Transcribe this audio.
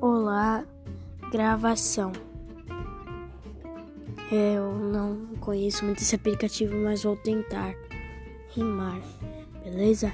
Olá, gravação. É, eu não conheço muito esse aplicativo, mas vou tentar rimar, beleza?